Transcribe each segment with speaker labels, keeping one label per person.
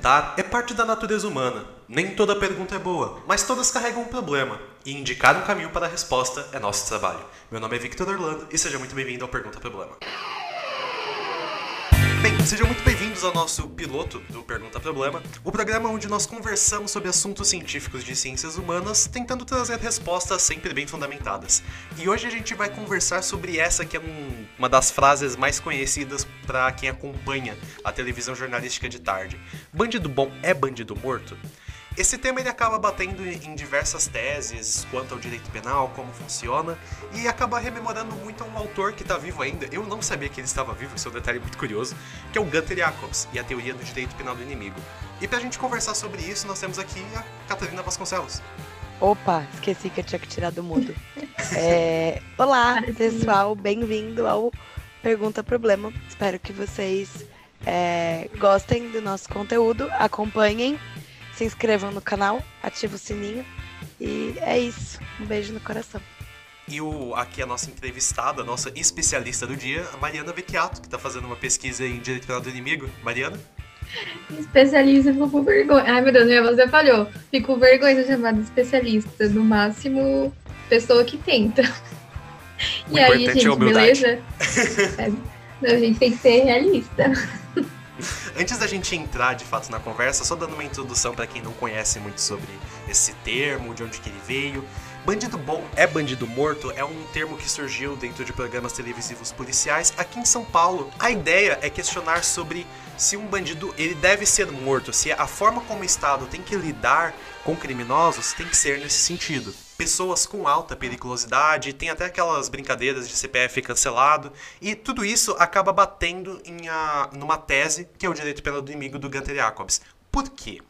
Speaker 1: Perguntar é parte da natureza humana. Nem toda pergunta é boa, mas todas carregam um problema. E indicar um caminho para a resposta é nosso trabalho. Meu nome é Victor Orlando e seja muito bem-vindo ao Pergunta Problema. Bem, sejam muito bem-vindos ao nosso piloto do Pergunta Problema, o programa onde nós conversamos sobre assuntos científicos de ciências humanas, tentando trazer respostas sempre bem fundamentadas. E hoje a gente vai conversar sobre essa que é um, uma das frases mais conhecidas para quem acompanha a televisão jornalística de tarde. Bandido bom é bandido morto? Esse tema ele acaba batendo em diversas teses quanto ao direito penal, como funciona, e acaba rememorando muito a um autor que está vivo ainda. Eu não sabia que ele estava vivo, isso é um detalhe muito curioso, que é o Gunther Jacobs e a teoria do direito penal do inimigo. E para a gente conversar sobre isso, nós temos aqui a Catarina Vasconcelos.
Speaker 2: Opa, esqueci que eu tinha que tirar do mudo. É... Olá, pessoal, bem-vindo ao Pergunta Problema. Espero que vocês é, gostem do nosso conteúdo, acompanhem se inscrevam no canal, ativem o sininho. E é isso. Um beijo no coração.
Speaker 1: E o, aqui a nossa entrevistada, a nossa especialista do dia, a Mariana Vecchiato, que está fazendo uma pesquisa em Direito Penal do Inimigo. Mariana?
Speaker 3: Especialista, fico com vergonha. Ai, meu Deus, minha voz já falhou. Fico com vergonha de ser chamada especialista. No máximo, pessoa que tenta.
Speaker 1: O e aí, é gente, é beleza?
Speaker 3: é, a gente tem que ser realista.
Speaker 1: Antes da gente entrar de fato na conversa, só dando uma introdução para quem não conhece muito sobre esse termo, de onde que ele veio. Bandido bom é bandido morto é um termo que surgiu dentro de programas televisivos policiais aqui em São Paulo. A ideia é questionar sobre se um bandido ele deve ser morto, se a forma como o Estado tem que lidar com criminosos tem que ser nesse sentido pessoas com alta periculosidade, tem até aquelas brincadeiras de CPF cancelado, e tudo isso acaba batendo em a, numa tese que é o direito penal do inimigo do Gunter Jacobs. Por quê?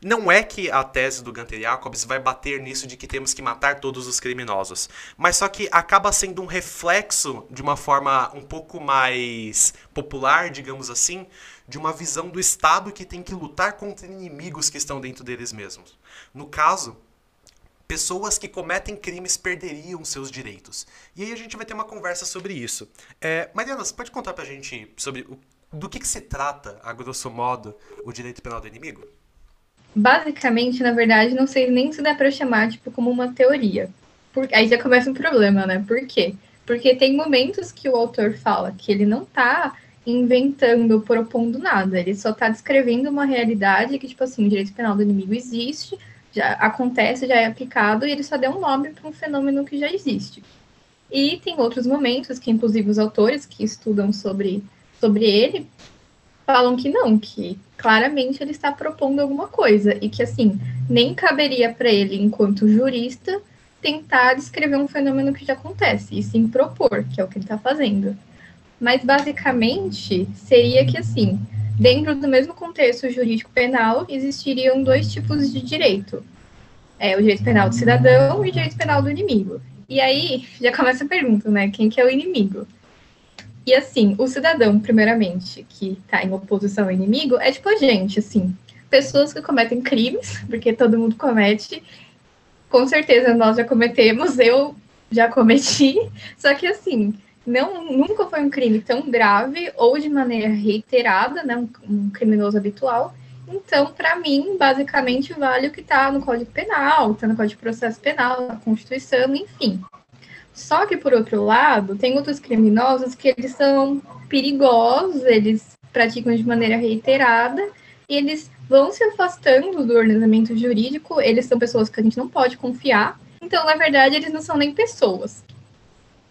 Speaker 1: Não é que a tese do Gunter Jacobs vai bater nisso de que temos que matar todos os criminosos, mas só que acaba sendo um reflexo de uma forma um pouco mais popular, digamos assim, de uma visão do Estado que tem que lutar contra inimigos que estão dentro deles mesmos. No caso, pessoas que cometem crimes perderiam seus direitos. E aí a gente vai ter uma conversa sobre isso. É, Mariana, você pode contar pra gente sobre o, do que, que se trata, a grosso modo, o direito penal do inimigo?
Speaker 3: Basicamente, na verdade, não sei nem se dá para chamar tipo como uma teoria. Por, aí já começa um problema, né? Por quê? Porque tem momentos que o autor fala que ele não tá inventando, propondo nada, ele só tá descrevendo uma realidade que, tipo assim, o direito penal do inimigo existe, já acontece, já é aplicado, e ele só deu um nome para um fenômeno que já existe. E tem outros momentos que, inclusive, os autores que estudam sobre, sobre ele falam que não, que claramente ele está propondo alguma coisa, e que, assim, nem caberia para ele, enquanto jurista, tentar descrever um fenômeno que já acontece, e sim propor, que é o que ele está fazendo. Mas, basicamente, seria que, assim, dentro do mesmo contexto jurídico penal, existiriam dois tipos de direito. É, o direito penal do cidadão e o direito penal do inimigo. E aí, já começa a pergunta, né? Quem que é o inimigo? E assim, o cidadão, primeiramente, que está em oposição ao inimigo, é tipo a gente, assim, pessoas que cometem crimes, porque todo mundo comete. Com certeza nós já cometemos, eu já cometi. Só que assim, não nunca foi um crime tão grave ou de maneira reiterada, né, um, um criminoso habitual. Então, para mim, basicamente vale o que está no Código Penal, está no Código de Processo Penal, na Constituição, enfim. Só que, por outro lado, tem outros criminosos que eles são perigosos, eles praticam de maneira reiterada, e eles vão se afastando do ordenamento jurídico, eles são pessoas que a gente não pode confiar. Então, na verdade, eles não são nem pessoas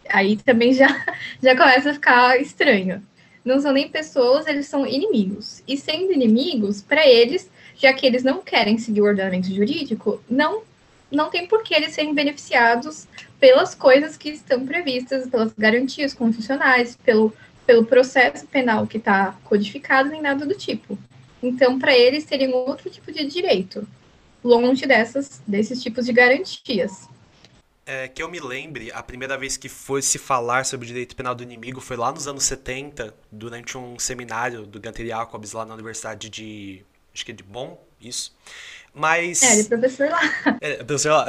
Speaker 3: aí também já, já começa a ficar estranho. Não são nem pessoas, eles são inimigos. E sendo inimigos, para eles, já que eles não querem seguir o ordenamento jurídico, não, não tem por que eles serem beneficiados pelas coisas que estão previstas, pelas garantias constitucionais, pelo, pelo processo penal que está codificado, nem nada do tipo. Então, para eles, teriam outro tipo de direito, longe dessas, desses tipos de garantias
Speaker 1: é, que eu me lembre, a primeira vez que foi se falar sobre o direito penal do inimigo foi lá nos anos 70, durante um seminário do Gunter Jacobs lá na Universidade de acho que é de bom, isso. Mas.
Speaker 3: É, ele é professor lá.
Speaker 1: É, professor lá.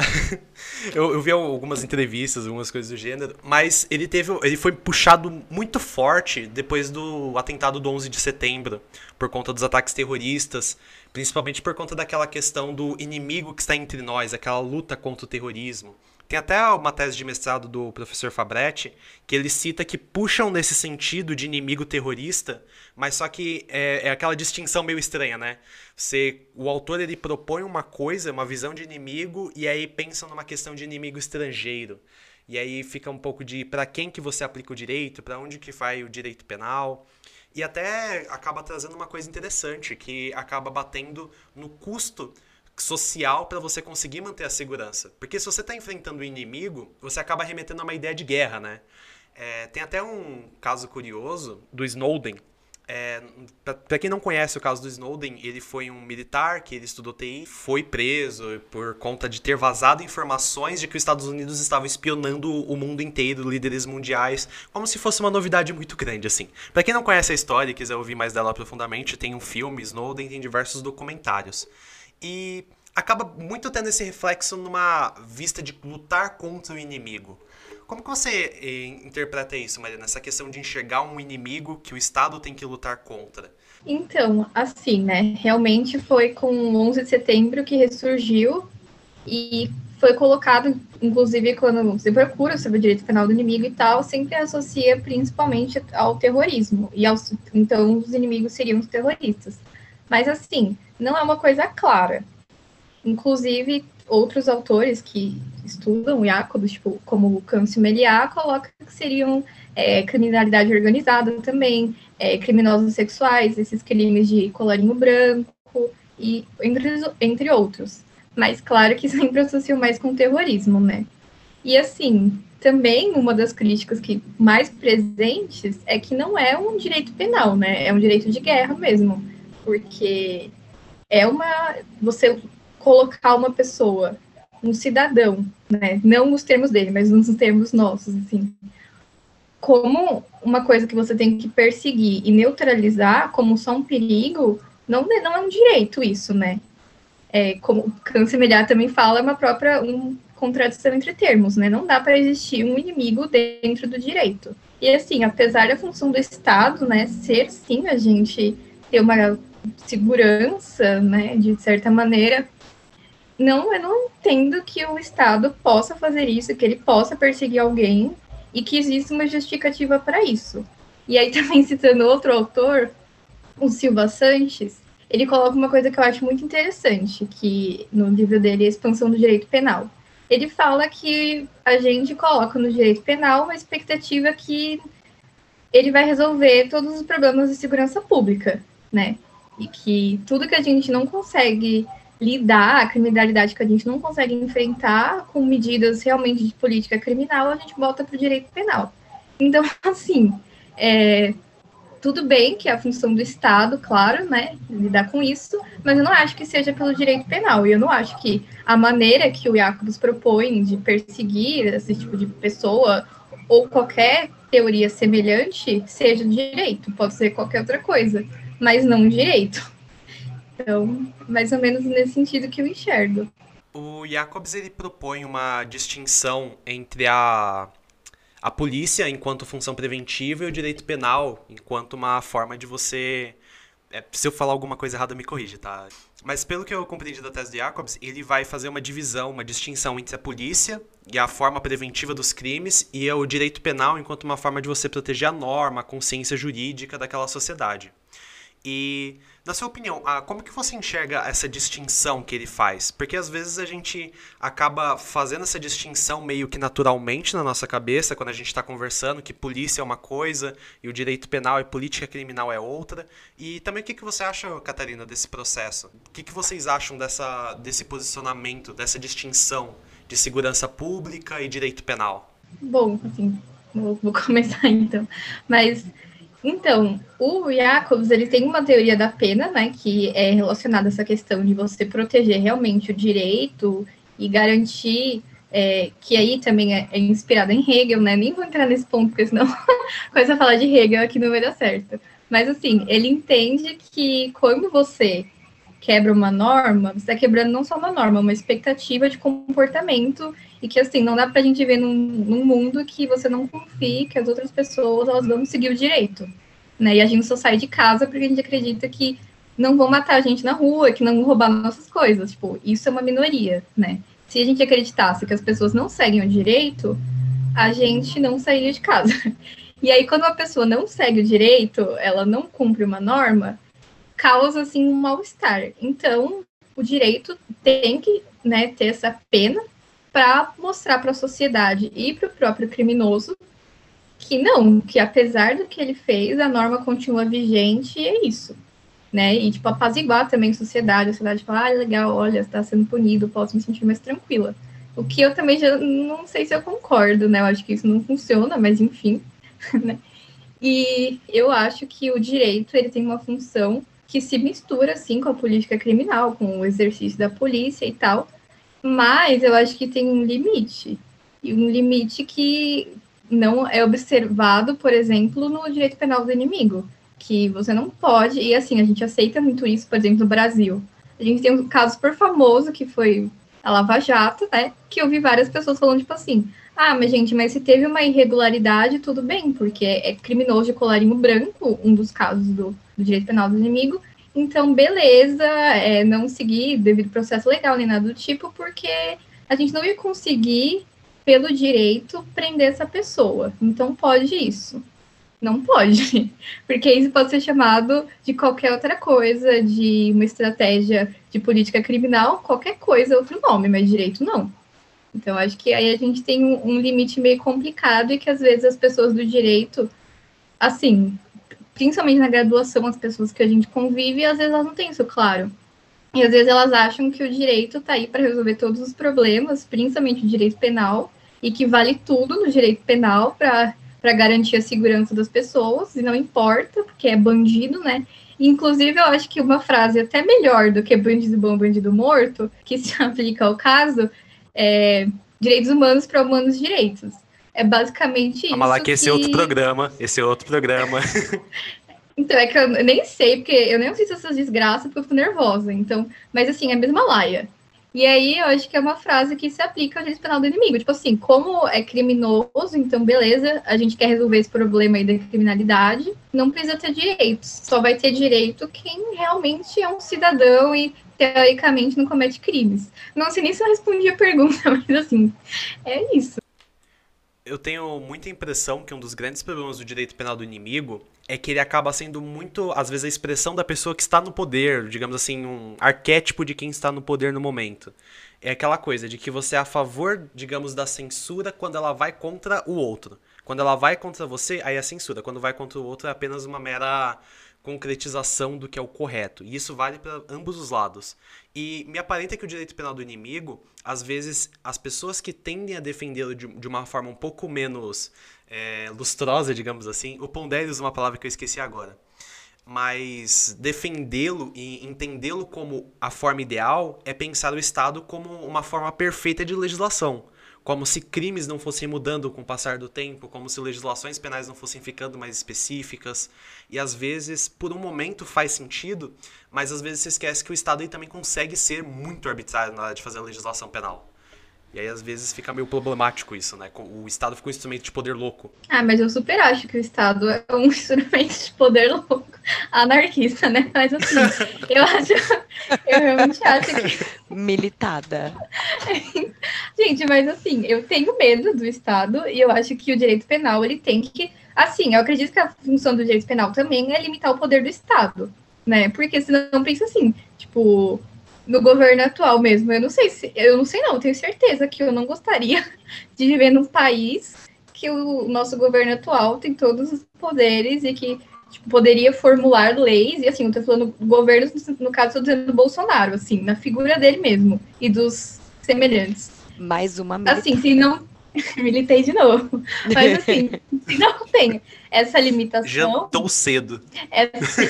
Speaker 1: eu, eu vi algumas entrevistas, algumas coisas do gênero, mas ele teve. Ele foi puxado muito forte depois do atentado do 11 de setembro, por conta dos ataques terroristas, principalmente por conta daquela questão do inimigo que está entre nós, aquela luta contra o terrorismo. Tem até uma tese de mestrado do professor Fabretti que ele cita que puxam nesse sentido de inimigo terrorista, mas só que é, é, aquela distinção meio estranha, né? Você, o autor ele propõe uma coisa, uma visão de inimigo, e aí pensa numa questão de inimigo estrangeiro. E aí fica um pouco de para quem que você aplica o direito, para onde que vai o direito penal. E até acaba trazendo uma coisa interessante, que acaba batendo no custo social para você conseguir manter a segurança. Porque se você está enfrentando o um inimigo, você acaba remetendo a uma ideia de guerra, né? É, tem até um caso curioso do Snowden. É, para quem não conhece o caso do Snowden, ele foi um militar que ele estudou TI, foi preso por conta de ter vazado informações de que os Estados Unidos estavam espionando o mundo inteiro, líderes mundiais, como se fosse uma novidade muito grande assim. Para quem não conhece a história e quiser ouvir mais dela profundamente, tem um filme Snowden, tem diversos documentários. E acaba muito tendo esse reflexo numa vista de lutar contra o inimigo. Como que você eh, interpreta isso, Mariana? Essa questão de enxergar um inimigo que o Estado tem que lutar contra?
Speaker 3: Então, assim, né? Realmente foi com 11 de setembro que ressurgiu e foi colocado, inclusive, quando você procura sobre o direito penal do inimigo e tal, sempre associa principalmente ao terrorismo. E aos, então, os inimigos seriam os terroristas. Mas, assim, não é uma coisa clara. Inclusive, outros autores que estudam Iacobus, tipo, como o Câncio Meliá, colocam que seriam é, criminalidade organizada também, é, criminosos sexuais, esses crimes de colarinho branco, e entre, entre outros. Mas claro que sempre associam mais com terrorismo, né? E assim, também uma das críticas que mais presentes é que não é um direito penal, né? É um direito de guerra mesmo. Porque é uma. Você colocar uma pessoa, um cidadão, né? Não nos termos dele, mas nos termos nossos, assim. Como uma coisa que você tem que perseguir e neutralizar como só um perigo, não, não é um direito isso, né? É, como câncer mediar também fala, é uma própria um, contradição entre termos, né? Não dá para existir um inimigo dentro do direito. E assim, apesar da função do Estado, né, ser sim a gente ter uma segurança, né, de certa maneira, não, eu não entendo que o Estado possa fazer isso, que ele possa perseguir alguém e que exista uma justificativa para isso. E aí, também citando outro autor, o Silva Sanches, ele coloca uma coisa que eu acho muito interessante, que no livro dele, A Expansão do Direito Penal. Ele fala que a gente coloca no direito penal uma expectativa que ele vai resolver todos os problemas de segurança pública, né? E que tudo que a gente não consegue lidar, a criminalidade que a gente não consegue enfrentar com medidas realmente de política criminal, a gente volta para o direito penal. Então, assim, é, tudo bem que é a função do Estado, claro, né, lidar com isso, mas eu não acho que seja pelo direito penal. E eu não acho que a maneira que o Jacobs propõe de perseguir esse tipo de pessoa ou qualquer teoria semelhante seja direito. Pode ser qualquer outra coisa, mas não direito. Então, mais ou menos nesse sentido que eu enxergo.
Speaker 1: O Jacobs ele propõe uma distinção entre a, a polícia enquanto função preventiva e o direito penal enquanto uma forma de você. É, se eu falar alguma coisa errada, me corrija, tá? Mas pelo que eu compreendi da tese de Jacobs, ele vai fazer uma divisão, uma distinção entre a polícia e a forma preventiva dos crimes e o direito penal enquanto uma forma de você proteger a norma, a consciência jurídica daquela sociedade. E, na sua opinião, como que você enxerga essa distinção que ele faz? Porque às vezes a gente acaba fazendo essa distinção meio que naturalmente na nossa cabeça, quando a gente está conversando, que polícia é uma coisa e o direito penal e política criminal é outra. E também o que, que você acha, Catarina, desse processo? O que, que vocês acham dessa, desse posicionamento, dessa distinção de segurança pública e direito penal?
Speaker 3: Bom, assim, vou, vou começar então. Mas então, o Jacobs, ele tem uma teoria da pena, né, que é relacionada a essa questão de você proteger realmente o direito e garantir é, que aí também é, é inspirada em Hegel, né, nem vou entrar nesse ponto, porque senão coisa a falar de Hegel aqui não vai dar certo. Mas, assim, ele entende que quando você quebra uma norma, você está quebrando não só uma norma, uma expectativa de comportamento e que, assim, não dá para a gente ver num, num, mundo que você não confie que as outras pessoas, elas vão seguir o direito, né? E a gente só sai de casa porque a gente acredita que não vão matar a gente na rua, que não vão roubar nossas coisas. Tipo, isso é uma minoria, né? Se a gente acreditasse que as pessoas não seguem o direito, a gente não sairia de casa. E aí, quando uma pessoa não segue o direito, ela não cumpre uma norma, causa, assim, um mal-estar. Então, o direito tem que né, ter essa pena para mostrar para a sociedade e para o próprio criminoso que não, que apesar do que ele fez, a norma continua vigente e é isso. Né? E, tipo, apaziguar também a sociedade, a sociedade fala, ah, legal, olha, está sendo punido, posso me sentir mais tranquila. O que eu também já não sei se eu concordo, né? Eu acho que isso não funciona, mas enfim. Né? E eu acho que o direito ele tem uma função que se mistura assim com a política criminal, com o exercício da polícia e tal, mas eu acho que tem um limite. E um limite que não é observado, por exemplo, no direito penal do inimigo. Que você não pode, e assim, a gente aceita muito isso, por exemplo, no Brasil. A gente tem um caso super famoso que foi a Lava Jato, né? Que eu vi várias pessoas falando, tipo assim, ah, mas gente, mas se teve uma irregularidade, tudo bem, porque é criminoso de colarinho branco, um dos casos do, do direito penal do inimigo, então, beleza, é, não seguir devido processo legal nem nada do tipo, porque a gente não ia conseguir, pelo direito, prender essa pessoa. Então, pode isso. Não pode, porque isso pode ser chamado de qualquer outra coisa, de uma estratégia de política criminal, qualquer coisa, outro nome, mas direito não. Então, acho que aí a gente tem um, um limite meio complicado e que às vezes as pessoas do direito, assim, principalmente na graduação, as pessoas que a gente convive, às vezes elas não têm isso claro. E às vezes elas acham que o direito está aí para resolver todos os problemas, principalmente o direito penal, e que vale tudo no direito penal para garantir a segurança das pessoas, e não importa, porque é bandido, né? Inclusive, eu acho que uma frase até melhor do que bandido bom, bandido morto, que se aplica ao caso, é direitos humanos para humanos direitos. É basicamente isso.
Speaker 1: Vamos lá, que, que esse é outro programa. Esse é outro programa.
Speaker 3: então, é que eu nem sei, porque eu nem sei essas desgraças, porque eu fico nervosa. Então, mas assim, é a mesma laia. E aí eu acho que é uma frase que se aplica ao direito penal do inimigo. Tipo assim, como é criminoso, então beleza, a gente quer resolver esse problema aí da criminalidade, não precisa ter direitos. Só vai ter direito quem realmente é um cidadão e teoricamente não comete crimes. Não sei nem se eu respondi a pergunta, mas assim, é isso
Speaker 1: eu tenho muita impressão que um dos grandes problemas do direito penal do inimigo é que ele acaba sendo muito, às vezes, a expressão da pessoa que está no poder, digamos assim, um arquétipo de quem está no poder no momento. É aquela coisa de que você é a favor, digamos, da censura quando ela vai contra o outro. Quando ela vai contra você, aí é censura. Quando vai contra o outro, é apenas uma mera concretização do que é o correto. E isso vale para ambos os lados. E me aparenta que o direito penal do inimigo, às vezes, as pessoas que tendem a defendê-lo de, de, uma forma um pouco menos é, lustrosa, digamos assim, o Pondere usa uma palavra que eu esqueci agora, mas defendê-lo e entendê-lo como a forma ideal é pensar o Estado como uma forma perfeita de legislação como se crimes não fossem mudando com o passar do tempo, como se legislações penais não fossem ficando mais específicas. E às vezes, por um momento, faz sentido, mas às vezes se esquece que o Estado aí também consegue ser muito arbitrário na hora de fazer a legislação penal. E aí, às vezes, fica meio problemático isso, né? O Estado fica um instrumento de poder louco.
Speaker 3: Ah, mas eu super acho que o Estado é um instrumento de poder louco. Anarquista, né? Mas assim, eu acho. Eu realmente acho que.
Speaker 2: Militada.
Speaker 3: Gente, mas assim, eu tenho medo do Estado e eu acho que o direito penal ele tem que. Assim, eu acredito que a função do direito penal também é limitar o poder do Estado, né? Porque senão pensa assim, tipo, no governo atual mesmo. Eu não sei se, eu não sei não, tenho certeza que eu não gostaria de viver num país que o nosso governo atual tem todos os poderes e que tipo, poderia formular leis, e assim, eu tô falando governos, no caso, estou dizendo Bolsonaro, assim, na figura dele mesmo, e dos semelhantes.
Speaker 2: Mais uma
Speaker 3: milita. Assim, se não. Militei de novo. Mas assim, se não tem essa limitação.
Speaker 1: Jantou cedo.
Speaker 3: Essa...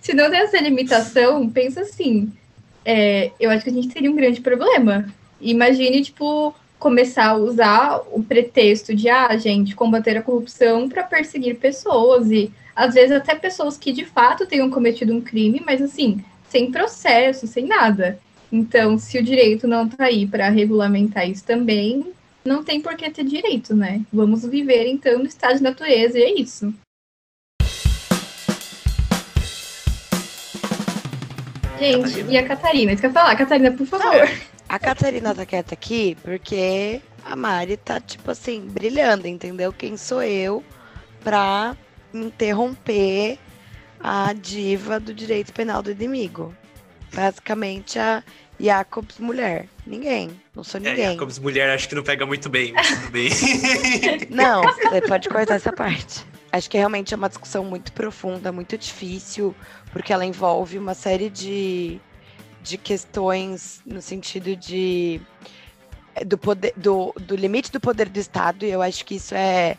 Speaker 3: Se não tem essa limitação, pensa assim. É, eu acho que a gente teria um grande problema. Imagine, tipo, começar a usar o pretexto de, ah, gente, combater a corrupção para perseguir pessoas e às vezes até pessoas que de fato tenham cometido um crime, mas assim, sem processo, sem nada. Então, se o direito não está aí para regulamentar isso também, não tem por que ter direito, né? Vamos viver então no estado de natureza e é isso. Gente, Catarina. e a Catarina? Isso que eu falar, Catarina, por favor.
Speaker 2: A Catarina tá quieta aqui porque a Mari tá, tipo assim, brilhando, entendeu? Quem sou eu pra interromper a diva do direito penal do inimigo? Basicamente a Jacobs mulher. Ninguém. Não sou é, ninguém. É,
Speaker 1: Jacobs mulher acho que não pega muito bem, mas tudo bem.
Speaker 2: não, você pode cortar essa parte. Acho que realmente é uma discussão muito profunda, muito difícil, porque ela envolve uma série de, de questões no sentido de do, poder, do, do limite do poder do Estado, e eu acho que isso é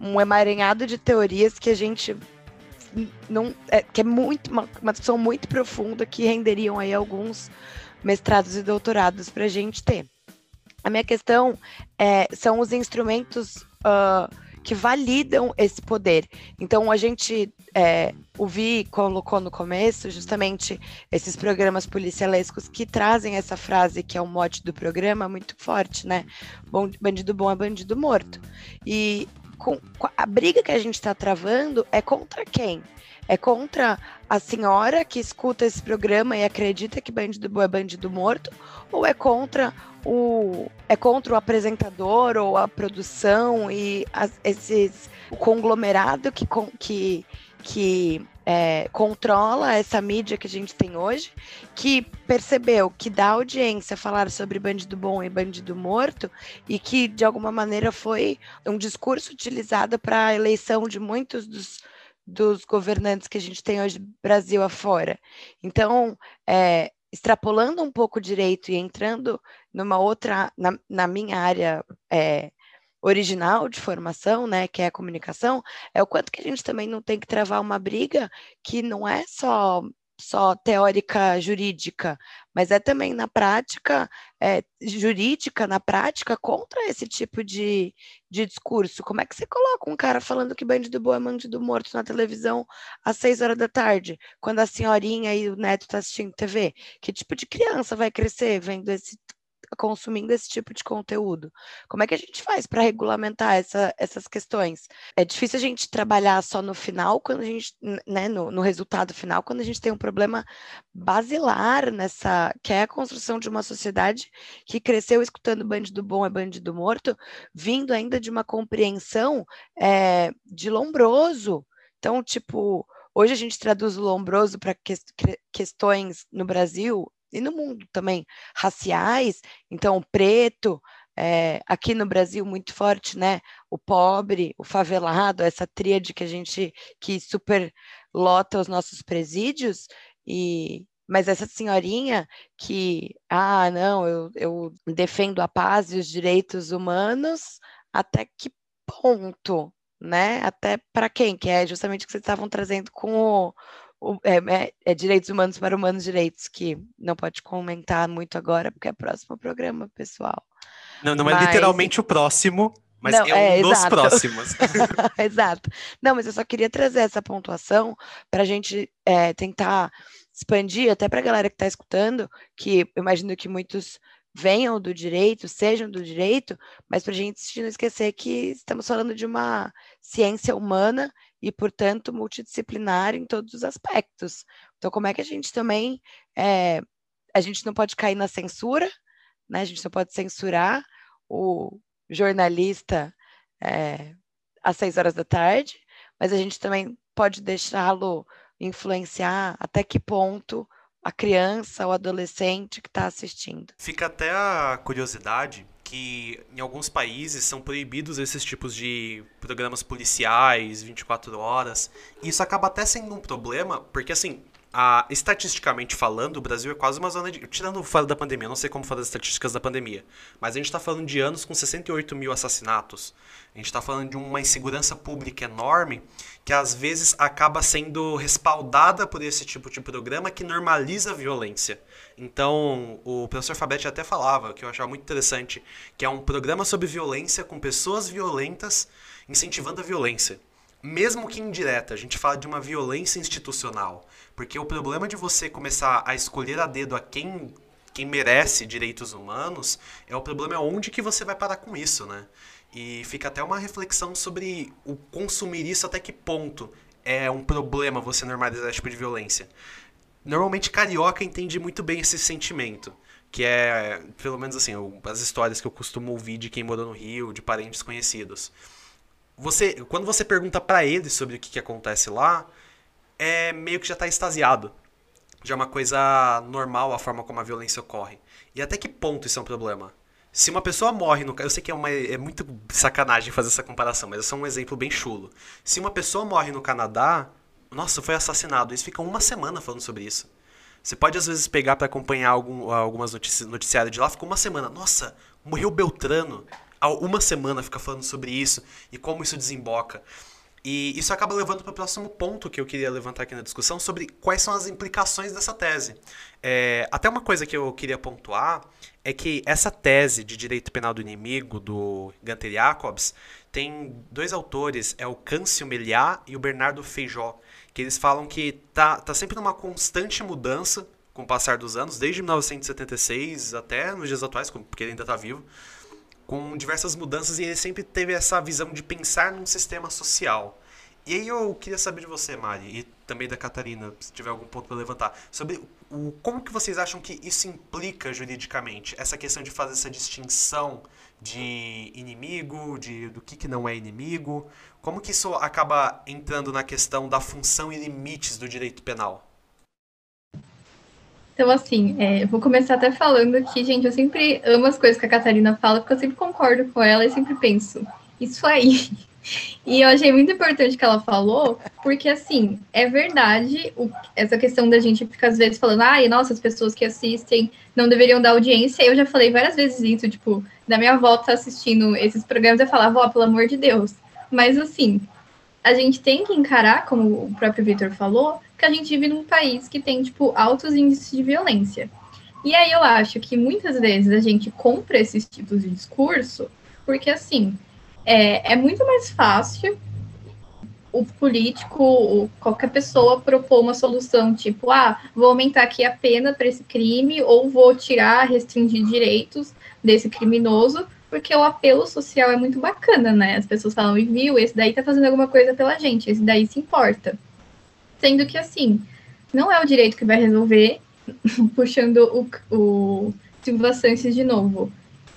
Speaker 2: um emaranhado de teorias que a gente não é, que é muito uma, uma discussão muito profunda que renderiam aí alguns mestrados e doutorados para a gente ter. A minha questão é, são os instrumentos uh, que validam esse poder. Então, a gente é, o Vi colocou no começo justamente esses programas policialescos que trazem essa frase que é o mote do programa muito forte, né? Bom, bandido bom é bandido morto. E com, a briga que a gente está travando é contra quem? É contra a senhora que escuta esse programa e acredita que bandido bom é bandido morto? Ou é contra o é contra o apresentador ou a produção e as, esses o conglomerado que, que, que é, controla essa mídia que a gente tem hoje, que percebeu que dá audiência falar sobre bandido bom e bandido morto, e que de alguma maneira foi um discurso utilizado para a eleição de muitos dos dos governantes que a gente tem hoje Brasil afora. Então, é, extrapolando um pouco o direito e entrando numa outra, na, na minha área é, original de formação, né, que é a comunicação, é o quanto que a gente também não tem que travar uma briga que não é só só teórica jurídica, mas é também na prática é, jurídica, na prática, contra esse tipo de, de discurso. Como é que você coloca um cara falando que bandido bom é bandido morto na televisão às seis horas da tarde, quando a senhorinha e o neto estão tá assistindo TV? Que tipo de criança vai crescer vendo esse consumindo esse tipo de conteúdo. Como é que a gente faz para regulamentar essa, essas questões? É difícil a gente trabalhar só no final, quando a gente, né, no, no resultado final, quando a gente tem um problema basilar nessa, que é a construção de uma sociedade que cresceu escutando bandido bom é bandido morto, vindo ainda de uma compreensão é, de lombroso. Então, tipo, hoje a gente traduz o lombroso para que, questões no Brasil e no mundo também, raciais, então o preto, é, aqui no Brasil muito forte, né? O pobre, o favelado, essa tríade que a gente que super lota os nossos presídios e mas essa senhorinha que, ah, não, eu, eu defendo a paz e os direitos humanos, até que ponto, né? Até para quem? Que é justamente o que vocês estavam trazendo com o, é, é, é, direitos humanos para humanos direitos, que não pode comentar muito agora, porque é próximo programa, pessoal.
Speaker 1: Não, não é mas... é literalmente o próximo, mas não, é, é um dos próximos.
Speaker 2: exato. Não, mas eu só queria trazer essa pontuação para a gente é, tentar expandir, até para a galera que está escutando, que eu imagino que muitos venham do direito, sejam do direito, mas para a gente não esquecer que estamos falando de uma ciência humana e, portanto, multidisciplinar em todos os aspectos. Então, como é que a gente também. É, a gente não pode cair na censura, né? a gente não pode censurar o jornalista é, às seis horas da tarde, mas a gente também pode deixá-lo influenciar até que ponto a criança ou adolescente que está assistindo.
Speaker 1: Fica até a curiosidade que em alguns países são proibidos esses tipos de programas policiais 24 horas. E isso acaba até sendo um problema, porque assim, a, estatisticamente falando, o Brasil é quase uma zona de. Tirando fora da pandemia, não sei como foram as estatísticas da pandemia, mas a gente está falando de anos com 68 mil assassinatos. A gente está falando de uma insegurança pública enorme que às vezes acaba sendo respaldada por esse tipo de programa que normaliza a violência. Então, o professor Fabetti até falava, que eu achava muito interessante, que é um programa sobre violência com pessoas violentas incentivando a violência. mesmo que indireta, a gente fala de uma violência institucional. Porque o problema de você começar a escolher a dedo a quem, quem merece direitos humanos é o problema é onde que você vai parar com isso, né? E fica até uma reflexão sobre o consumir isso até que ponto é um problema você normalizar esse tipo de violência. Normalmente carioca entende muito bem esse sentimento, que é, pelo menos assim, as histórias que eu costumo ouvir de quem morou no Rio, de parentes conhecidos você, quando você pergunta para ele sobre o que, que acontece lá, é meio que já tá extasiado. Já é uma coisa normal a forma como a violência ocorre. E até que ponto isso é um problema? Se uma pessoa morre no. Eu sei que é, uma, é muito sacanagem fazer essa comparação, mas é só um exemplo bem chulo. Se uma pessoa morre no Canadá, nossa, foi assassinado. Eles ficam uma semana falando sobre isso. Você pode às vezes pegar para acompanhar algum, algumas notícias noticiários de lá, ficou uma semana. Nossa, morreu Beltrano uma semana fica falando sobre isso e como isso desemboca. E isso acaba levando para o próximo ponto que eu queria levantar aqui na discussão sobre quais são as implicações dessa tese. É, até uma coisa que eu queria pontuar é que essa tese de direito penal do inimigo, do Gunter Jacobs, tem dois autores, é o Câncio Meliá e o Bernardo Feijó, que eles falam que tá, tá sempre numa constante mudança com o passar dos anos, desde 1976 até nos dias atuais, porque ele ainda está vivo, com diversas mudanças e ele sempre teve essa visão de pensar num sistema social. E aí eu queria saber de você, Mari, e também da Catarina, se tiver algum ponto para levantar, sobre o, como que vocês acham que isso implica juridicamente, essa questão de fazer essa distinção de inimigo, de do que, que não é inimigo, como que isso acaba entrando na questão da função e limites do direito penal?
Speaker 3: Então, assim, é, vou começar até falando que, gente, eu sempre amo as coisas que a Catarina fala, porque eu sempre concordo com ela e sempre penso, isso aí. E eu achei muito importante que ela falou, porque, assim, é verdade o, essa questão da gente ficar, às vezes, falando, ai, nossa, as pessoas que assistem não deveriam dar audiência. Eu já falei várias vezes isso, tipo, da minha avó tá assistindo esses programas, eu falava, ó, pelo amor de Deus. Mas, assim, a gente tem que encarar, como o próprio Victor falou, que a gente vive num país que tem, tipo, altos índices de violência. E aí eu acho que muitas vezes a gente compra esses tipos de discurso, porque, assim, é, é muito mais fácil o político, qualquer pessoa propor uma solução, tipo, ah, vou aumentar aqui a pena para esse crime, ou vou tirar, restringir direitos desse criminoso, porque o apelo social é muito bacana, né? As pessoas falam, e viu, esse daí tá fazendo alguma coisa pela gente, esse daí se importa. Sendo que, assim, não é o direito que vai resolver, puxando o, o Silva Sanches de novo.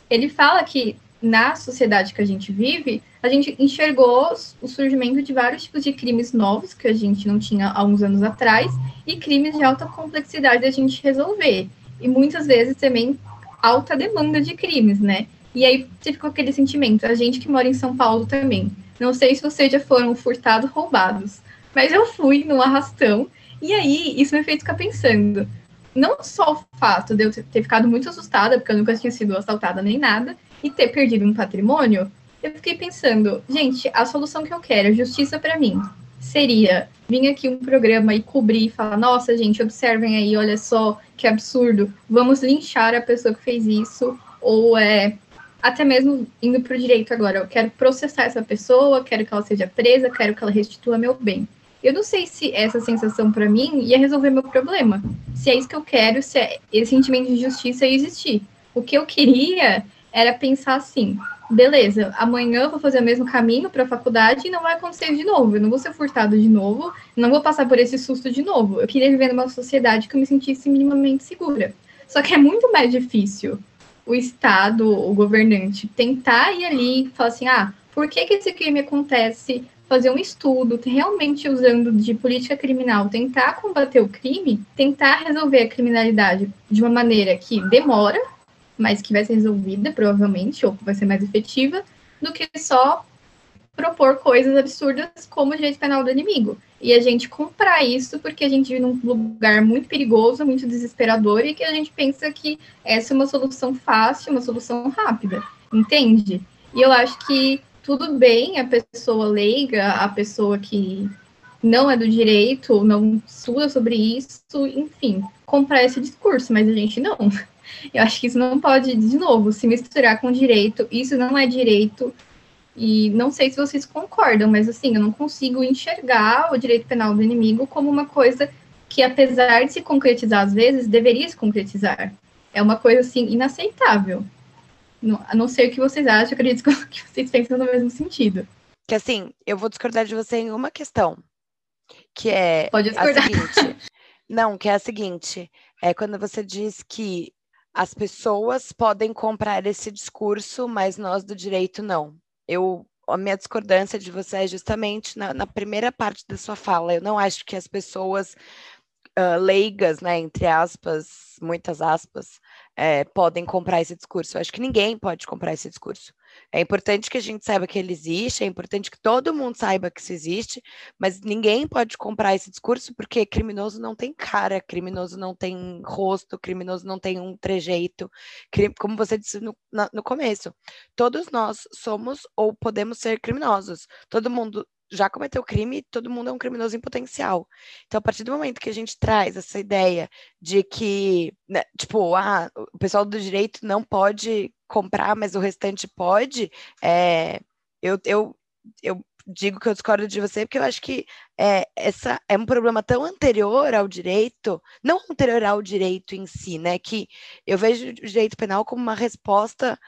Speaker 3: Ele fala que na sociedade que a gente vive, a gente enxergou o surgimento de vários tipos de crimes novos que a gente não tinha há uns anos atrás e crimes de alta complexidade a gente resolver. E muitas vezes também alta demanda de crimes, né? E aí você ficou aquele sentimento, a gente que mora em São Paulo também. Não sei se vocês já foram furtados, roubados, mas eu fui no arrastão, e aí isso me fez ficar pensando. Não só o fato de eu ter ficado muito assustada, porque eu nunca tinha sido assaltada nem nada, e ter perdido um patrimônio, eu fiquei pensando, gente, a solução que eu quero, justiça para mim, seria vir aqui um programa e cobrir e falar, nossa, gente, observem aí, olha só que absurdo, vamos linchar a pessoa que fez isso, ou é até mesmo indo para o direito agora. Eu quero processar essa pessoa, quero que ela seja presa, quero que ela restitua meu bem. Eu não sei se essa sensação para mim ia resolver meu problema. Se é isso que eu quero, se é esse sentimento de justiça ia existir. O que eu queria era pensar assim: beleza, amanhã eu vou fazer o mesmo caminho para a faculdade e não vai acontecer de novo. Eu não vou ser furtado de novo, não vou passar por esse susto de novo. Eu queria viver numa sociedade que eu me sentisse minimamente segura. Só que é muito mais difícil o Estado, o governante, tentar ir ali e falar assim: ah, por que, que esse crime acontece? Fazer um estudo, realmente usando de política criminal, tentar combater o crime, tentar resolver a criminalidade de uma maneira que demora, mas que vai ser resolvida, provavelmente, ou que vai ser mais efetiva, do que só propor coisas absurdas como o direito penal do inimigo. E a gente comprar isso porque a gente vive num lugar muito perigoso, muito desesperador, e que a gente pensa que essa é uma solução fácil, uma solução rápida, entende? E eu acho que tudo bem a pessoa leiga, a pessoa que não é do direito, não estuda sobre isso, enfim, comprar esse discurso, mas a gente não. Eu acho que isso não pode, de novo, se misturar com direito. Isso não é direito, E não sei se vocês concordam, mas assim, eu não consigo enxergar o direito penal do inimigo como uma coisa que, apesar de se concretizar às vezes, deveria se concretizar. É uma coisa assim inaceitável. a não ser o que vocês acham, acredito que vocês pensam no mesmo sentido.
Speaker 2: Que assim, eu vou discordar de você em uma questão. Que é
Speaker 3: Pode discordar.
Speaker 2: a seguinte. não, que é a seguinte. É quando você diz que as pessoas podem comprar esse discurso, mas nós do direito não eu a minha discordância de você é justamente na, na, primeira parte da sua fala. Eu não acho que as pessoas uh, leigas, né, entre aspas, muitas aspas, é, podem comprar esse discurso. Eu acho que ninguém pode comprar esse discurso. É importante que a gente saiba que ele existe, é importante que todo mundo saiba que isso existe, mas ninguém pode comprar esse discurso porque criminoso não tem cara, criminoso não tem rosto, criminoso não tem um trejeito, como você disse no, no começo. Todos nós somos ou podemos ser criminosos. Todo mundo já cometeu crime, todo mundo é um criminoso em potencial. Então, a partir do momento que a gente traz essa ideia de que, né, tipo, ah, o pessoal do direito não pode comprar, mas o restante pode, é, eu, eu, eu digo que eu discordo de você, porque eu acho que é, essa é um problema tão anterior ao direito, não anterior ao direito em si, né? Que eu vejo o direito penal como uma resposta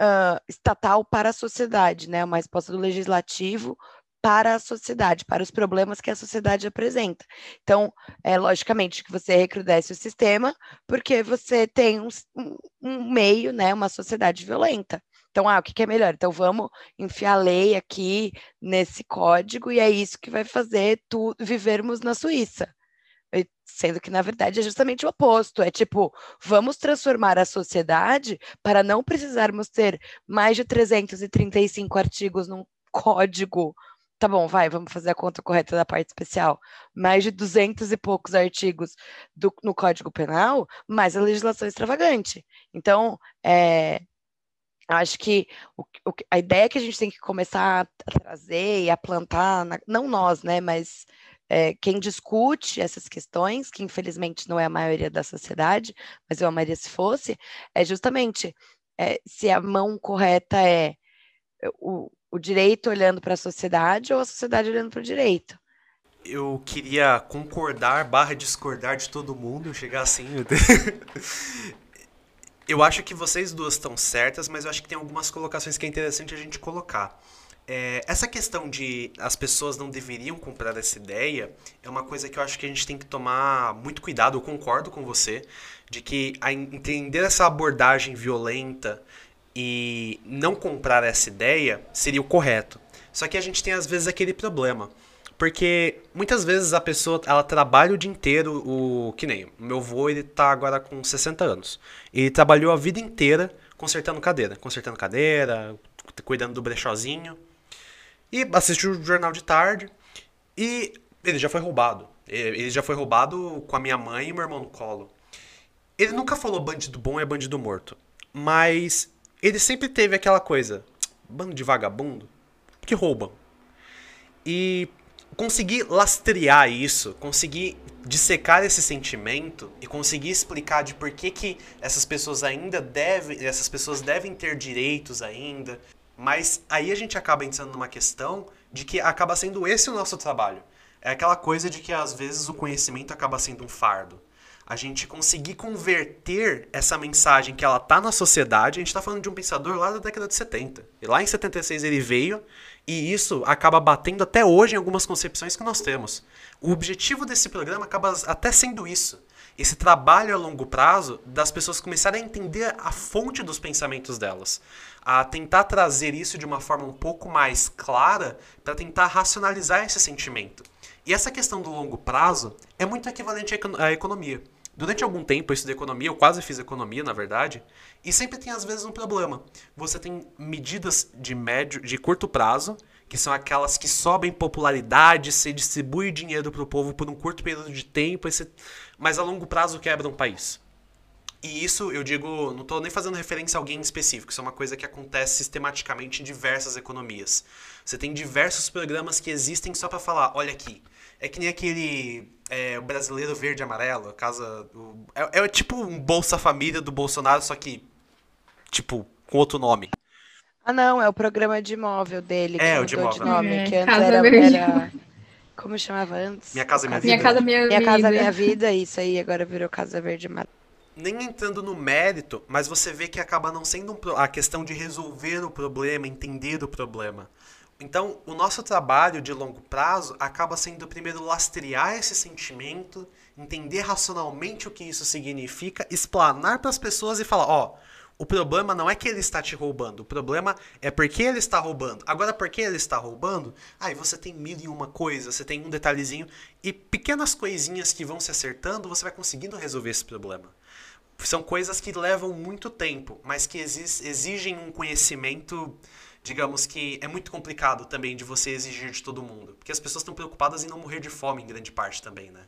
Speaker 2: uh, estatal para a sociedade, né? Uma resposta do legislativo para a sociedade, para os problemas que a sociedade apresenta. Então, é logicamente que você recrudesce o sistema, porque você tem um, um meio, né, uma sociedade violenta. Então, ah, o que, que é melhor? Então, vamos enfiar lei aqui nesse código, e é isso que vai fazer tu vivermos na Suíça. Sendo que, na verdade, é justamente o oposto. É tipo, vamos transformar a sociedade para não precisarmos ter mais de 335 artigos num código tá bom, vai, vamos fazer a conta correta da parte especial, mais de duzentos e poucos artigos do, no Código Penal, mais a legislação extravagante. Então, é, acho que o, o, a ideia que a gente tem que começar a trazer e a plantar, na, não nós, né, mas é, quem discute essas questões, que infelizmente não é a maioria da sociedade, mas eu amaria se fosse, é justamente é, se a mão correta é o, o direito olhando para a sociedade ou a sociedade olhando para o direito.
Speaker 1: Eu queria concordar barra discordar de todo mundo, chegar assim. eu acho que vocês duas estão certas, mas eu acho que tem algumas colocações que é interessante a gente colocar. É, essa questão de as pessoas não deveriam comprar essa ideia é uma coisa que eu acho que a gente tem que tomar muito cuidado. Eu concordo com você de que a entender essa abordagem violenta e não comprar essa ideia seria o correto. Só que a gente tem às vezes aquele problema. Porque muitas vezes a pessoa ela trabalha o dia inteiro, o que nem meu avô, ele tá agora com 60 anos. Ele trabalhou a vida inteira consertando cadeira, consertando cadeira, cuidando do brechózinho. E assistiu o jornal de tarde e ele já foi roubado. Ele já foi roubado com a minha mãe e meu irmão no colo. Ele nunca falou bandido bom é bandido morto, mas ele sempre teve aquela coisa, bando de vagabundo que roubam. E conseguir lastrear isso, conseguir dissecar esse sentimento e conseguir explicar de por que, que essas pessoas ainda devem, essas pessoas devem ter direitos ainda. Mas aí a gente acaba entrando numa questão de que acaba sendo esse o nosso trabalho. É aquela coisa de que às vezes o conhecimento acaba sendo um fardo a gente conseguir converter essa mensagem que ela tá na sociedade. A gente está falando de um pensador lá da década de 70. E lá em 76 ele veio e isso acaba batendo até hoje em algumas concepções que nós temos. O objetivo desse programa acaba até sendo isso. Esse trabalho a longo prazo das pessoas começarem a entender a fonte dos pensamentos delas, a tentar trazer isso de uma forma um pouco mais clara para tentar racionalizar esse sentimento. E essa questão do longo prazo é muito equivalente à economia. Durante algum tempo eu estudei economia, eu quase fiz economia, na verdade, e sempre tem às vezes um problema. Você tem medidas de médio, de curto prazo, que são aquelas que sobem popularidade, você distribui dinheiro para o povo por um curto período de tempo, mas a longo prazo quebra um país. E isso, eu digo, não estou nem fazendo referência a alguém específico, isso é uma coisa que acontece sistematicamente em diversas economias. Você tem diversos programas que existem só para falar, olha aqui, é que nem aquele é, brasileiro verde e amarelo, a casa do. É, é, tipo um Bolsa Família do Bolsonaro, só que. Tipo, com outro nome.
Speaker 2: Ah, não, é o programa de imóvel dele.
Speaker 1: É,
Speaker 2: que
Speaker 1: o de imóvel.
Speaker 2: nome,
Speaker 3: É,
Speaker 2: que antes
Speaker 3: Casa
Speaker 2: era,
Speaker 3: Verde.
Speaker 2: era- Como chamava antes?
Speaker 1: Minha Casa Minha
Speaker 3: Minha
Speaker 1: Vida.
Speaker 3: casa, minha,
Speaker 2: Minha Casa. Minha Vida, isso aí, agora virou Casa Verde Mar.
Speaker 1: nem entrando no mérito, mas você vê que acaba não sendo um pro- a questão de resolver o problema, entender o problema. Então, o nosso trabalho de longo prazo acaba sendo primeiro lastrear esse sentimento, entender racionalmente o que isso significa, explanar para as pessoas e falar, ó, o problema não é que ele está te roubando, o problema é porque ele está roubando. Agora, por que ele está roubando? Aí você tem mil e uma coisa, você tem um detalhezinho e pequenas coisinhas que vão se acertando, você vai conseguindo resolver esse problema são coisas que levam muito tempo, mas que exi- exigem um conhecimento, digamos que é muito complicado também de você exigir de todo mundo. Porque as pessoas estão preocupadas em não morrer de fome em grande parte também, né?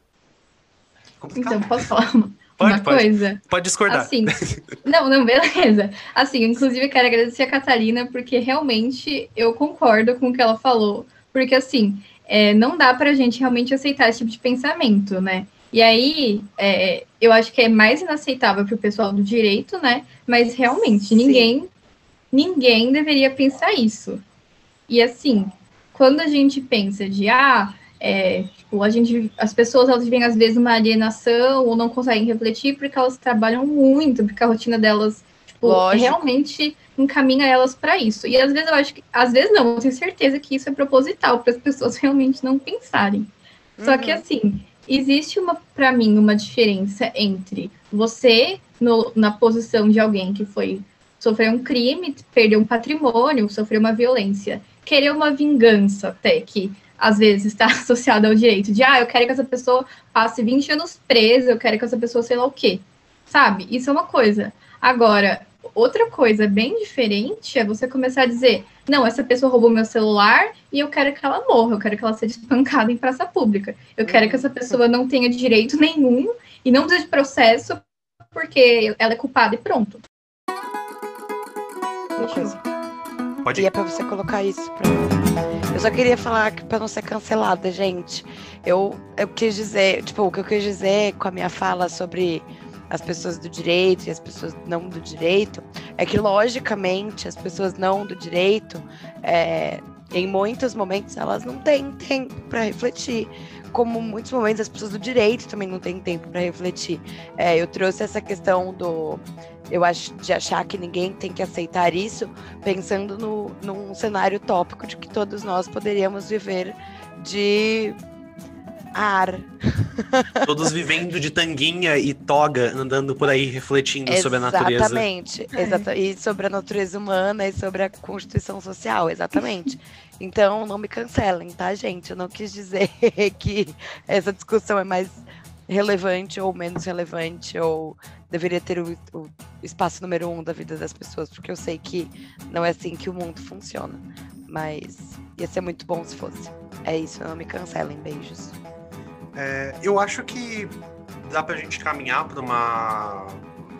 Speaker 1: Complicado.
Speaker 3: Então, posso falar uma,
Speaker 1: Pode,
Speaker 3: uma
Speaker 1: pode.
Speaker 3: coisa?
Speaker 1: Pode discordar.
Speaker 3: Assim, não, não, beleza. Assim, inclusive, eu quero agradecer a Catarina, porque realmente eu concordo com o que ela falou. Porque, assim, é, não dá pra gente realmente aceitar esse tipo de pensamento, né? E aí, é, eu acho que é mais inaceitável pro pessoal do direito, né? Mas realmente,
Speaker 2: Sim.
Speaker 3: ninguém, ninguém deveria pensar isso. E assim, quando a gente pensa de, ah, é, tipo, a gente, as pessoas elas vivem às vezes uma alienação ou não conseguem refletir porque elas trabalham muito, porque a rotina delas tipo, realmente encaminha elas para isso. E às vezes eu acho que, às vezes não, eu tenho certeza que isso é proposital para as pessoas realmente não pensarem. Só que
Speaker 2: Uhum.
Speaker 3: assim, existe uma para mim uma diferença entre você no- na posição de alguém que foi sofreu um crime, perdeu um patrimônio, sofreu uma violência, querer uma vingança até que às vezes está associada ao direito de ah, eu quero que essa pessoa passe 20 anos presa, eu quero que essa pessoa sei lá o quê. Sabe? Isso é uma coisa. Agora, outra coisa bem diferente é você começar a dizer: não, essa pessoa roubou meu celular e eu quero que ela morra, eu quero que ela seja espancada em praça pública. Eu quero que essa pessoa não tenha direito nenhum e não precise de processo porque ela é culpada e pronto.
Speaker 2: Coisa.
Speaker 1: Pode
Speaker 2: E é pra você colocar isso pra Eu só queria falar que pra não ser cancelada, gente. Eu, eu quis dizer, tipo, o que eu quis dizer com a minha fala sobre as pessoas do direito e as pessoas não do direito é que, logicamente, as pessoas não do direito, é, em muitos momentos, elas não têm tempo para refletir. Como muitos momentos as pessoas do direito também não têm tempo para refletir. É, eu trouxe essa questão do. Eu acho de achar que ninguém tem que aceitar isso, pensando no, num cenário tópico de que todos nós poderíamos viver de ar.
Speaker 1: Todos vivendo de tanguinha e toga, andando por aí refletindo sobre a natureza.
Speaker 2: Exatamente. Exata e sobre a natureza humana e sobre a constituição social, exatamente. Então, não me cancelem, tá, gente? Eu não quis dizer que essa discussão é mais relevante ou menos relevante, ou deveria ter o, o espaço número um da vida das pessoas, porque eu sei que não é assim que o mundo funciona. Mas ia ser muito bom se fosse. É isso, não me cancelem. Beijos.
Speaker 1: É, eu acho que dá pra gente caminhar pra uma,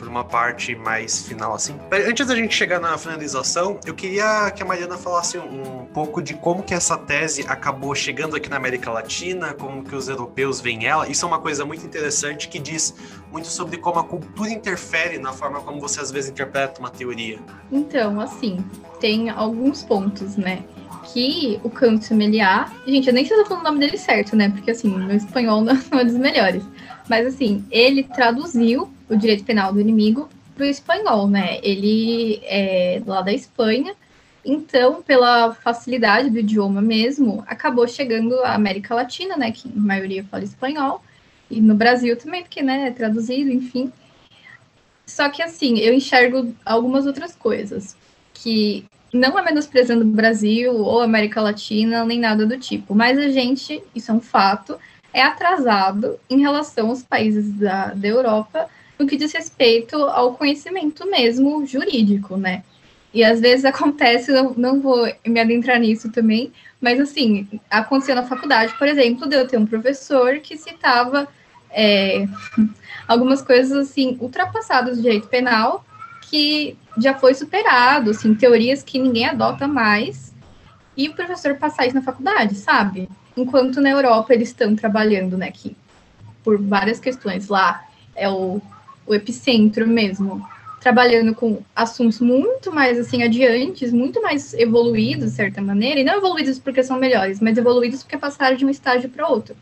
Speaker 1: pra uma parte mais final, assim. Antes da gente chegar na finalização, eu queria que a Mariana falasse um, pouco de como que essa tese acabou chegando aqui na América Latina, como que os europeus veem ela. Isso é uma coisa muito interessante que diz muito sobre como a cultura interfere na forma como você às vezes interpreta uma teoria.
Speaker 3: Então, assim, tem alguns pontos, né? Que o Canto Meliá. Gente, eu nem sei se eu tô falando o nome dele certo, né? Porque, assim, meu espanhol não é dos melhores. Mas, assim, ele traduziu o direito penal do inimigo pro espanhol, né? Ele é lá da Espanha. Então, pela facilidade do idioma mesmo, acabou chegando à América Latina, né? Que a maioria fala espanhol. E no Brasil também, porque, né? É traduzido, enfim. Só que, assim, eu enxergo algumas outras coisas. Que não é menosprezando o Brasil ou América Latina, nem nada do tipo. Mas a gente, isso é um fato, é atrasado em relação aos países da, da Europa no que diz respeito ao conhecimento mesmo jurídico, né? E às vezes acontece, não, não vou me adentrar nisso também, mas assim, aconteceu na faculdade, por exemplo, de eu ter um professor que citava é, algumas coisas assim, ultrapassadas do direito penal, que já foi superado, assim, teorias que ninguém adota mais, e o professor passar isso na faculdade, sabe? Enquanto na Europa eles estão trabalhando, né, que por várias questões lá é o, o epicentro mesmo trabalhando com assuntos muito mais assim adiantes, muito mais evoluídos de certa maneira, e não evoluídos porque são melhores, mas evoluídos porque passaram de um estágio para outro.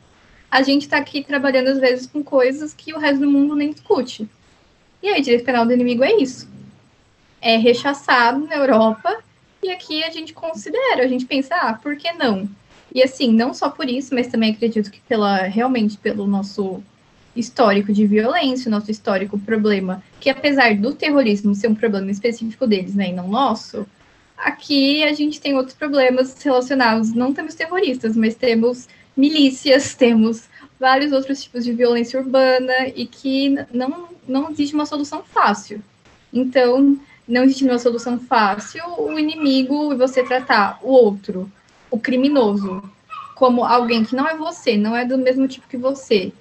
Speaker 3: A gente está aqui trabalhando às vezes com coisas que o resto do mundo nem discute. E aí, direito penal do inimigo é isso. É rechaçado na Europa e aqui a gente considera, a gente pensa, ah, por que não? E assim, não só por isso, mas também acredito que pela realmente pelo nosso histórico de violência, nosso histórico problema, que apesar do terrorismo ser um problema específico deles, né, e não nosso, aqui a gente tem outros problemas relacionados, não temos terroristas, mas temos milícias, temos vários outros tipos de violência urbana e que não, não existe uma solução fácil. Então, não existe uma solução fácil o inimigo e você tratar o outro, o criminoso, como alguém que não é você, não é do mesmo tipo que você,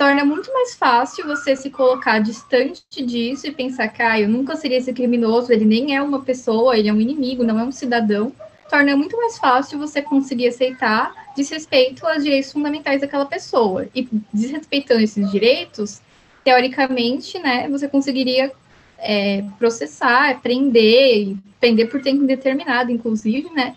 Speaker 3: torna muito mais fácil você se colocar distante disso e pensar que ah, eu nunca seria esse criminoso, ele nem é uma pessoa, ele é um inimigo, não é um cidadão. Torna muito mais fácil você conseguir aceitar desrespeito aos direitos fundamentais daquela pessoa. E desrespeitando esses direitos, teoricamente, né, você conseguiria é, processar, prender, prender por tempo indeterminado, inclusive, né,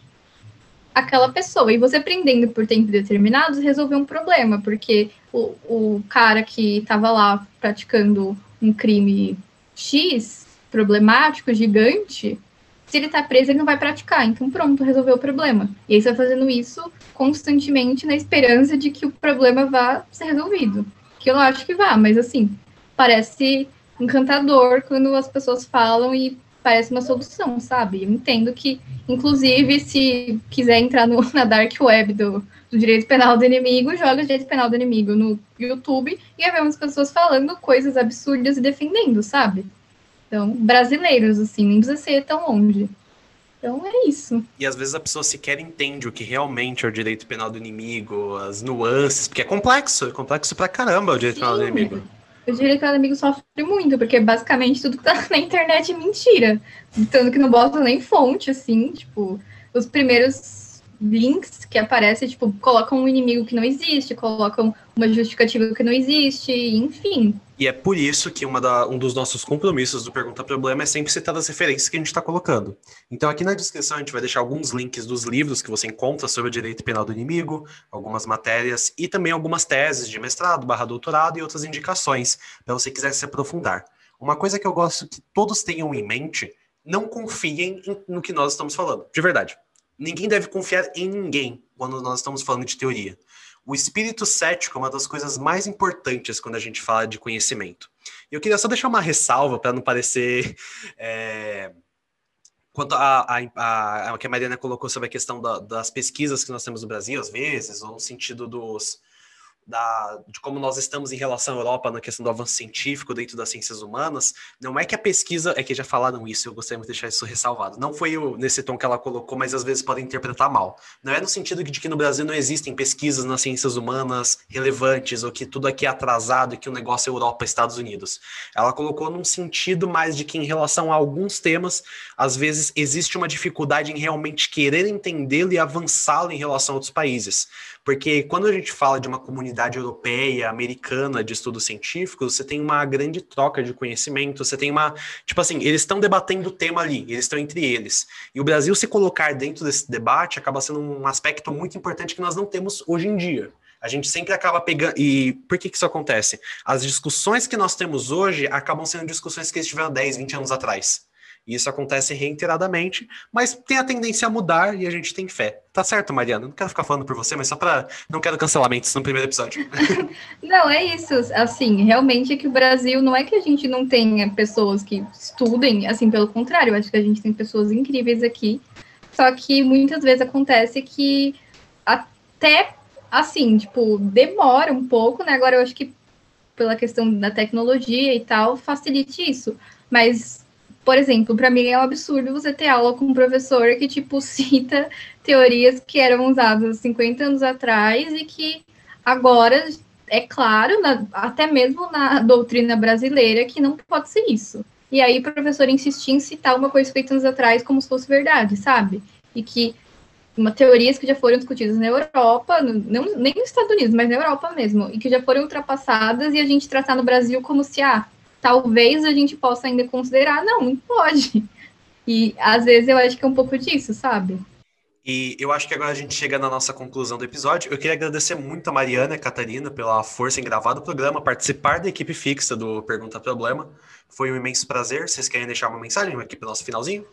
Speaker 3: aquela pessoa. E você prendendo por tempo determinado resolveu um problema, porque o, o cara que estava lá praticando um crime X, problemático, gigante, se ele está preso, ele não vai praticar. Então, pronto, resolveu o problema. E aí você vai fazendo isso constantemente na esperança de que o problema vá ser resolvido. Que eu acho que vá, mas assim, parece encantador quando as pessoas falam e parece uma solução, sabe? Eu entendo que, inclusive, se quiser entrar no, na dark web do, do direito penal do inimigo, joga direito penal do inimigo no YouTube e vai ver umas pessoas falando coisas absurdas e defendendo, sabe? Então, brasileiros, assim, nem precisa ser tão longe. Então é isso.
Speaker 1: E às vezes a pessoa sequer entende o que realmente é o direito penal do inimigo, as nuances, porque é complexo, é complexo pra caramba o direito Sim. penal do inimigo
Speaker 3: eu diria que o inimigo sofre muito, porque basicamente tudo que tá na internet é mentira. Tanto que não bota nem fonte, assim, tipo, os primeiros links que aparecem, tipo, colocam um inimigo que não existe, colocam uma justificativa que não existe, enfim.
Speaker 1: E é por isso que da, um dos nossos compromissos do Pergunta Problema é sempre citar as referências que a gente está colocando. Então, aqui na descrição, a gente vai deixar alguns links dos livros que você encontra sobre o direito penal do inimigo, algumas matérias e também algumas teses de mestrado, barra doutorado e outras indicações, para você quiser se aprofundar. Uma coisa que eu gosto que todos tenham em mente, não confiem no que nós estamos falando, de verdade. Ninguém deve confiar em ninguém quando nós estamos falando de teoria. O espírito cético é uma das coisas mais importantes quando a gente fala de conhecimento. E eu queria só deixar uma ressalva para não parecer. É, quanto a, a, que a Mariana colocou sobre a questão da, das pesquisas que nós temos no Brasil, às vezes, ou no sentido dos, da, de como nós estamos em relação à Europa na questão do avanço científico dentro das ciências humanas, não é que a pesquisa, é que já falaram isso, eu gostaria de deixar isso ressalvado. Não foi o, nesse tom que ela colocou, mas às vezes podem interpretar mal. Não é no sentido de que no Brasil não existem pesquisas nas ciências humanas relevantes, ou que tudo aqui é atrasado e que o negócio é Europa Estados Unidos. Ela colocou num sentido mais de que em relação a alguns temas, às vezes existe uma dificuldade em realmente querer entendê-lo e avançá-lo em relação a outros países. Porque quando a gente fala de uma comunidade europeia, americana de estudos científicos, você tem uma grande troca de conhecimento, você tem uma. Tipo assim, eles estão debatendo o tema ali, eles estão entre eles. E o Brasil se colocar dentro desse debate acaba sendo um aspecto muito importante que nós não temos hoje em dia. A gente sempre acaba pegando. E por que, que isso acontece? As discussões que nós temos hoje acabam sendo discussões que eles tiveram 10, 20 anos atrás. E isso acontece reiteradamente, mas tem a tendência a mudar e a gente tem fé. Tá certo, Mariana? Não quero ficar falando por você, mas só para não quero cancelamentos no primeiro episódio.
Speaker 3: não, é isso. Assim, realmente é que o Brasil não é que a gente não tenha pessoas que estudem, assim, pelo contrário, acho que a gente tem pessoas incríveis aqui. Só que muitas vezes acontece que até assim, tipo, demora um pouco, né? Agora eu acho que pela questão da tecnologia e tal, facilite isso. Mas por exemplo, para mim é um absurdo você ter aula com um professor que, tipo, cita teorias que eram usadas 50 anos atrás e que agora, é claro, na, até mesmo na doutrina brasileira, que não pode ser isso. E aí o professor insistia em citar uma coisa 50 anos atrás como se fosse verdade, sabe? E que uma teorias que já foram discutidas na Europa, não, nem nos Estados Unidos, mas na Europa mesmo, e que já foram ultrapassadas e a gente tratar no Brasil como se, ah, talvez a gente possa ainda considerar, não, não pode. E às vezes eu acho que é um pouco disso, sabe?
Speaker 1: E eu acho que agora a gente chega na nossa conclusão do episódio. Eu queria agradecer muito a Mariana e a Catarina pela força em gravar o programa, participar da equipe fixa do Pergunta Problema. Foi um imenso prazer. Vocês querem deixar uma mensagem aqui para o nosso finalzinho?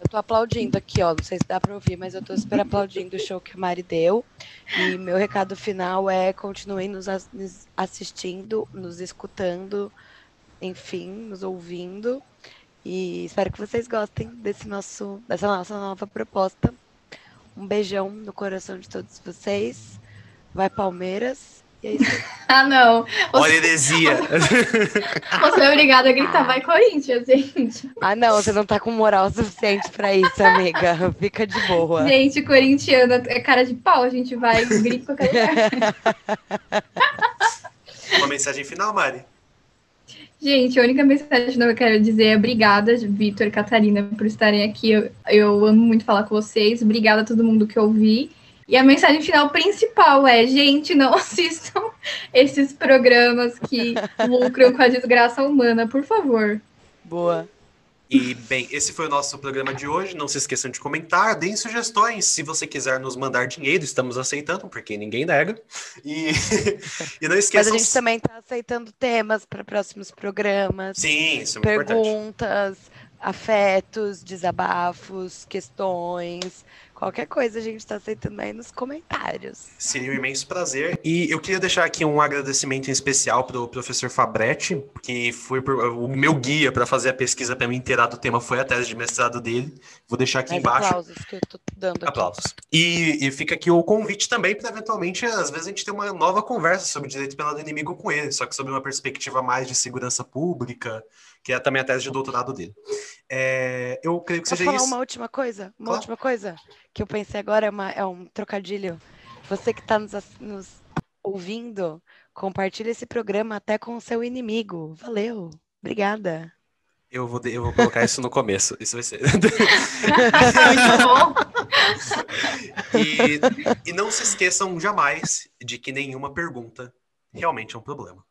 Speaker 2: Eu tô aplaudindo aqui, ó. Não sei se dá para ouvir, mas eu tô super aplaudindo o show que a Mari deu. E meu recado final é continuem nos assistindo, nos escutando, enfim, nos ouvindo. E espero que vocês gostem desse nosso, dessa nossa nova proposta um beijão no coração de todos vocês. Vai Palmeiras. E é isso.
Speaker 3: ah, não.
Speaker 1: Olha heresia.
Speaker 3: Você é obrigada a gritar, vai Corinthians, gente.
Speaker 2: Ah, não, você não tá com moral suficiente pra isso, amiga. Fica de boa.
Speaker 3: Gente, corintiana é cara de pau, a gente vai grito qualquer lugar.
Speaker 1: Uma mensagem final, Mari?
Speaker 3: Gente, a única mensagem que eu quero dizer é obrigada, Vitor e Catarina, por estarem aqui. Eu, eu, amo muito falar com vocês. Obrigada a todo mundo que ouvi. E a mensagem final principal é: gente, não assistam esses programas que lucram com a desgraça humana, por favor.
Speaker 2: Boa.
Speaker 1: E, bem, esse foi o nosso programa de hoje. Não se esqueçam de comentar, deem sugestões. Se você quiser nos mandar dinheiro, estamos aceitando, porque ninguém nega. E, e não esqueçam.
Speaker 2: Mas a gente também está aceitando temas para próximos programas.
Speaker 1: Sim, isso
Speaker 2: é Perguntas, afetos, desabafos, questões. Qualquer coisa a gente está aceitando aí nos comentários.
Speaker 1: Seria um imenso prazer. E eu queria deixar aqui um agradecimento em especial para o professor Fabretti, que foi o meu guia para fazer a pesquisa para me inteirar do tema, foi a tese de mestrado dele. Vou deixar aqui embaixo.
Speaker 2: Aplausos que eu tô dando aqui.
Speaker 1: Aplausos. E, e fica aqui o convite também para eventualmente, às vezes, a gente ter uma nova conversa sobre direito penal do inimigo com ele, só que sobre uma perspectiva mais de segurança pública, que é também a tese de doutorado dele. É, eu creio que
Speaker 2: Posso
Speaker 1: seja
Speaker 2: falar
Speaker 1: isso.
Speaker 2: uma última coisa? Uma
Speaker 1: Claro.
Speaker 2: última coisa que eu pensei agora é, uma- é um trocadilho. Você que está nos, nos ouvindo, compartilhe esse programa até com o seu inimigo. Valeu. Obrigada.
Speaker 1: Eu vou, eu vou colocar isso no começo. Isso vai ser. E, e não se esqueçam jamais de que nenhuma pergunta realmente é um problema.